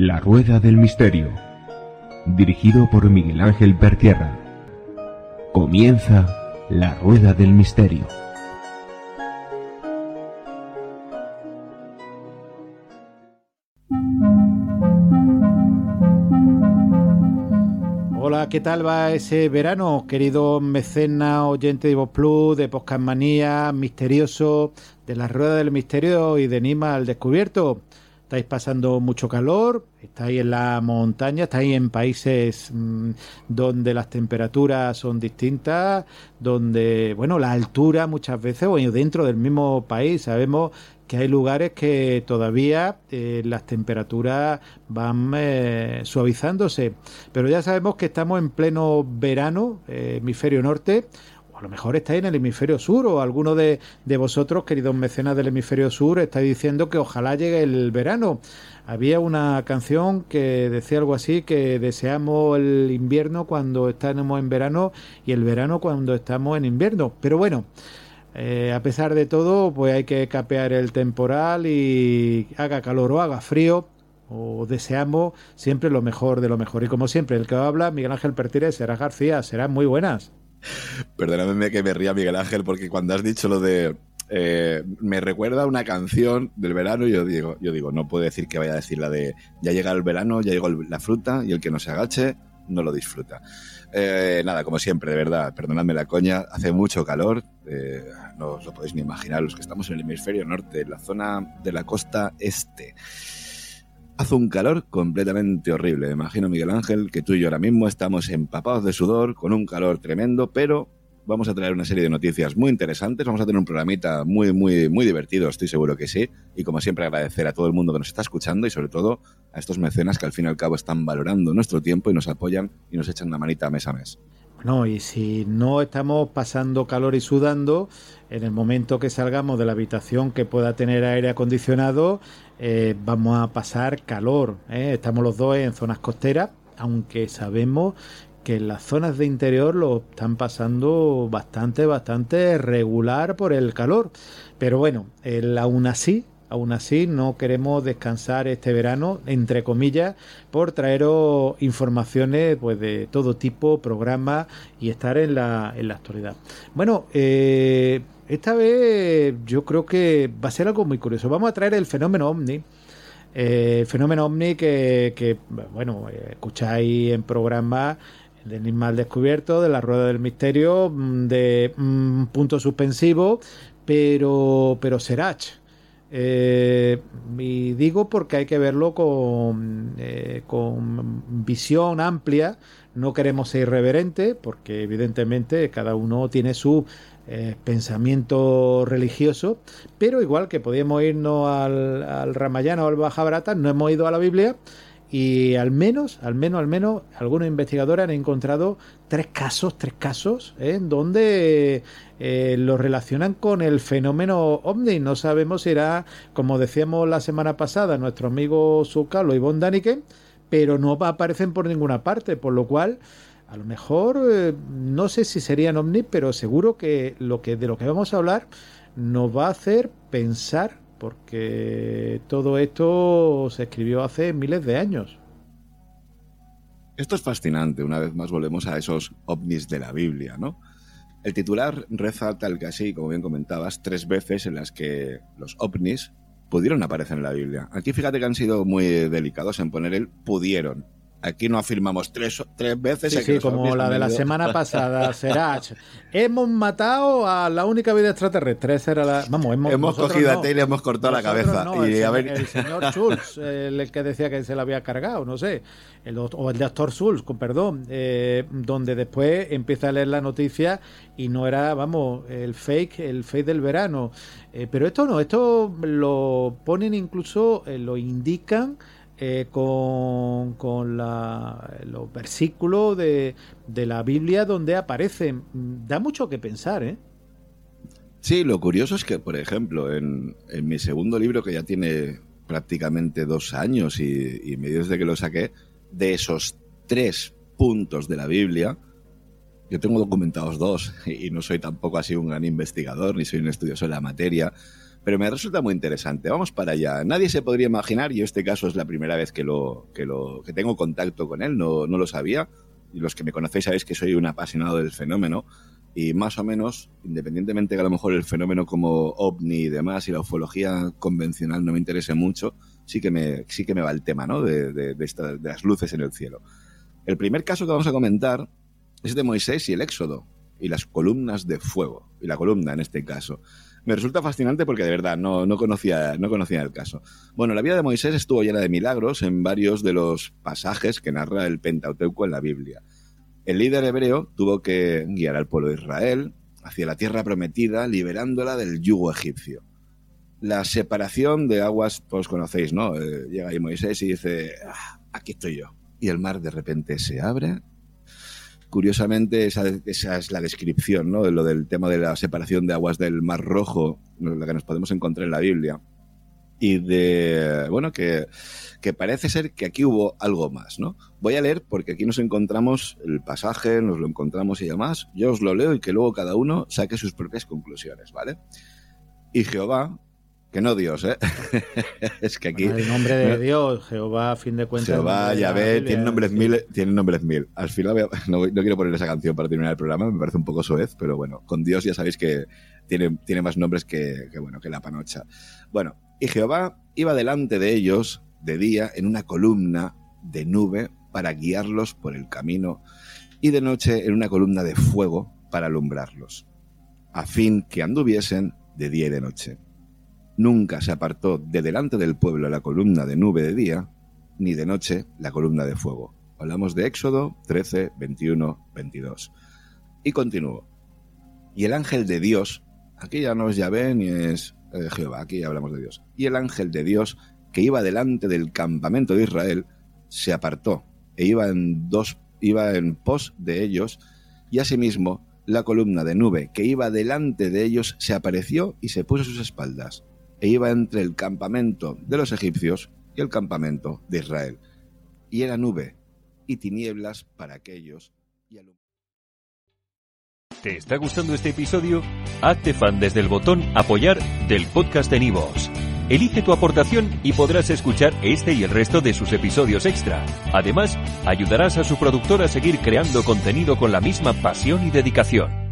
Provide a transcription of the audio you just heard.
La Rueda del Misterio, dirigido por Miguel Ángel Pertierra. Comienza La Rueda del Misterio. Hola, ¿qué tal va ese verano, querido mecena, oyente de Voz Plus, de Podcast Manía, misterioso, de la Rueda del Misterio y de Nima al Descubierto? Estáis pasando mucho calor, estáis en la montaña, estáis en países mmm, donde las temperaturas son distintas, donde, bueno, la altura muchas veces, o dentro del mismo país, sabemos que hay lugares que todavía eh, las temperaturas van eh, suavizándose, pero ya sabemos que estamos en pleno verano, eh, hemisferio norte, a lo mejor estáis en el hemisferio sur o alguno de, de, vosotros, queridos mecenas del hemisferio sur, estáis diciendo que ojalá llegue el verano. Había una canción que decía algo así, que deseamos el invierno cuando estamos en verano y el verano cuando estamos en invierno. Pero bueno, eh, a pesar de todo, pues hay que capear el temporal y haga calor o haga frío, o deseamos siempre lo mejor de lo mejor. Y como siempre, el que habla, Miguel Ángel Pertires, será García, serán muy buenas. Perdóname que me ría Miguel Ángel porque cuando has dicho lo de eh, me recuerda una canción del verano yo digo, yo digo, no puedo decir que vaya a decir la de ya llega el verano, ya llegó la fruta y el que no se agache no lo disfruta. Eh, nada, como siempre, de verdad, perdonadme la coña, hace mucho calor, eh, no os lo podéis ni imaginar, los que estamos en el hemisferio norte, en la zona de la costa este. Hace un calor completamente horrible. Imagino, Miguel Ángel, que tú y yo ahora mismo estamos empapados de sudor, con un calor tremendo, pero vamos a traer una serie de noticias muy interesantes. Vamos a tener un programita muy, muy, muy divertido, estoy seguro que sí. Y como siempre, agradecer a todo el mundo que nos está escuchando y sobre todo a estos mecenas que al fin y al cabo están valorando nuestro tiempo y nos apoyan y nos echan una manita mes a mes. No, y si no estamos pasando calor y sudando, en el momento que salgamos de la habitación que pueda tener aire acondicionado, eh, vamos a pasar calor. ¿eh? Estamos los dos en zonas costeras, aunque sabemos que en las zonas de interior lo están pasando bastante, bastante regular por el calor. Pero bueno, el, aún así, Aún así, no queremos descansar este verano, entre comillas, por traeros informaciones pues, de todo tipo, programas y estar en la, en la actualidad. Bueno, eh, esta vez yo creo que va a ser algo muy curioso. Vamos a traer el fenómeno ovni. Eh, fenómeno ovni que, que bueno, escucháis en programas de Enigma Descubierto, de la Rueda del Misterio, de mm, punto suspensivo, pero, pero Serach. Eh, y digo porque hay que verlo con, eh, con visión amplia. No queremos ser irreverentes, porque evidentemente cada uno tiene su eh, pensamiento religioso, pero igual que podíamos irnos al, al Ramayana o al Bajabarata, no hemos ido a la Biblia y al menos, al menos, al menos, algunos investigadores han encontrado tres casos, tres casos, ¿eh? en donde eh, lo relacionan con el fenómeno ovni. No sabemos si era, como decíamos la semana pasada, nuestro amigo Zucalo y Von Daniken, pero no aparecen por ninguna parte, por lo cual a lo mejor eh, no sé si serían ovnis, pero seguro que lo que de lo que vamos a hablar nos va a hacer pensar porque todo esto se escribió hace miles de años. Esto es fascinante, una vez más volvemos a esos ovnis de la Biblia, ¿no? El titular reza tal que así, como bien comentabas, tres veces en las que los ovnis pudieron aparecer en la Biblia. Aquí fíjate que han sido muy delicados en poner el pudieron, Aquí no afirmamos tres, tres veces. Sí, sí como la de la semana pasada, Serach. hemos matado a la única vida extraterrestre. Esa era la, vamos, hemos, hemos cogido no. a y le hemos cortado nosotros la cabeza. No, y el, a ver... el señor Schultz, el, el, que decía que se la había cargado, no sé. El, o el doctor Schultz, con perdón. Eh, donde después empieza a leer la noticia y no era, vamos, el fake, el fake del verano. Eh, pero esto no, esto lo ponen incluso, eh, lo indican eh, con, la, los versículos de, de, la Biblia donde aparecen. Da mucho que pensar, ¿eh? Sí, lo curioso es que, por ejemplo, en, en mi segundo libro, que ya tiene prácticamente dos años y, y medio desde que lo saqué, de esos tres puntos de la Biblia, yo tengo documentados dos y no soy tampoco así un gran investigador ni soy un estudioso de la materia, pero me resulta muy interesante. Vamos para allá. Nadie se podría imaginar, y este caso es la primera vez que lo que, lo, que tengo contacto con él, no, no lo sabía. Y los que me conocéis sabéis que soy un apasionado del fenómeno. Y más o menos, independientemente que a lo mejor el fenómeno como ovni y demás y la ufología convencional no me interese mucho, sí que me, sí que me va el tema ¿no? de, de, de las luces en el cielo. El primer caso que vamos a comentar es de Moisés y el Éxodo, y las columnas de fuego, y la columna en este caso. Me resulta fascinante porque de verdad no, no, conocía, no conocía el caso. Bueno, la vida de Moisés estuvo llena de milagros en varios de los pasajes que narra el Pentateuco en la Biblia. El líder hebreo tuvo que guiar al pueblo de Israel hacia la tierra prometida, liberándola del yugo egipcio. La separación de aguas, pues conocéis, ¿no? Eh, llega ahí Moisés y dice, ah, aquí estoy yo. Y el mar de repente se abre Curiosamente, esa, es la descripción, ¿no? De lo del tema de la separación de aguas del Mar Rojo, la que nos podemos encontrar en la Biblia. Y de, bueno, que, que parece ser que aquí hubo algo más, ¿no? Voy a leer porque aquí nos encontramos el pasaje, nos lo encontramos y demás. Yo os lo leo y que luego cada uno saque sus propias conclusiones, ¿vale? Y Jehová, que no Dios, ¿eh? es que aquí. el nombre de Dios, Jehová, a fin de cuentas. Jehová, Yahvé, tiene nombres mil, tiene nombres mil. Al final no, no, quiero poner esa canción para terminar el programa, me parece un poco soez, pero bueno, con Dios ya sabéis que tiene, tiene más nombres que, que, bueno, que la panocha. Bueno, y Jehová iba delante de ellos de día en una columna de nube para guiarlos por el camino y de noche en una columna de fuego para alumbrarlos, a fin que anduviesen de día y de noche Nunca se apartó de delante del pueblo la columna de nube de día, ni de noche la columna de fuego. Hablamos de Éxodo 13, 21, 22. Y continúo. Y el ángel de Dios, aquí ya no es Yahvé ni es eh, Jehová, aquí ya hablamos de Dios. Y el ángel de Dios que iba delante del campamento de Israel se apartó e iba en dos iba en pos de ellos y asimismo la columna de nube que iba delante de ellos se apareció y se puso a sus espaldas e iba entre el campamento de los egipcios y el campamento de Israel. Y era nube y tinieblas para aquellos. Y ¿Te está gustando este episodio? Hazte fan desde el botón apoyar del podcast de Nivos. Elige tu aportación y podrás escuchar este y el resto de sus episodios extra. Además, ayudarás a su productor a seguir creando contenido con la misma pasión y dedicación.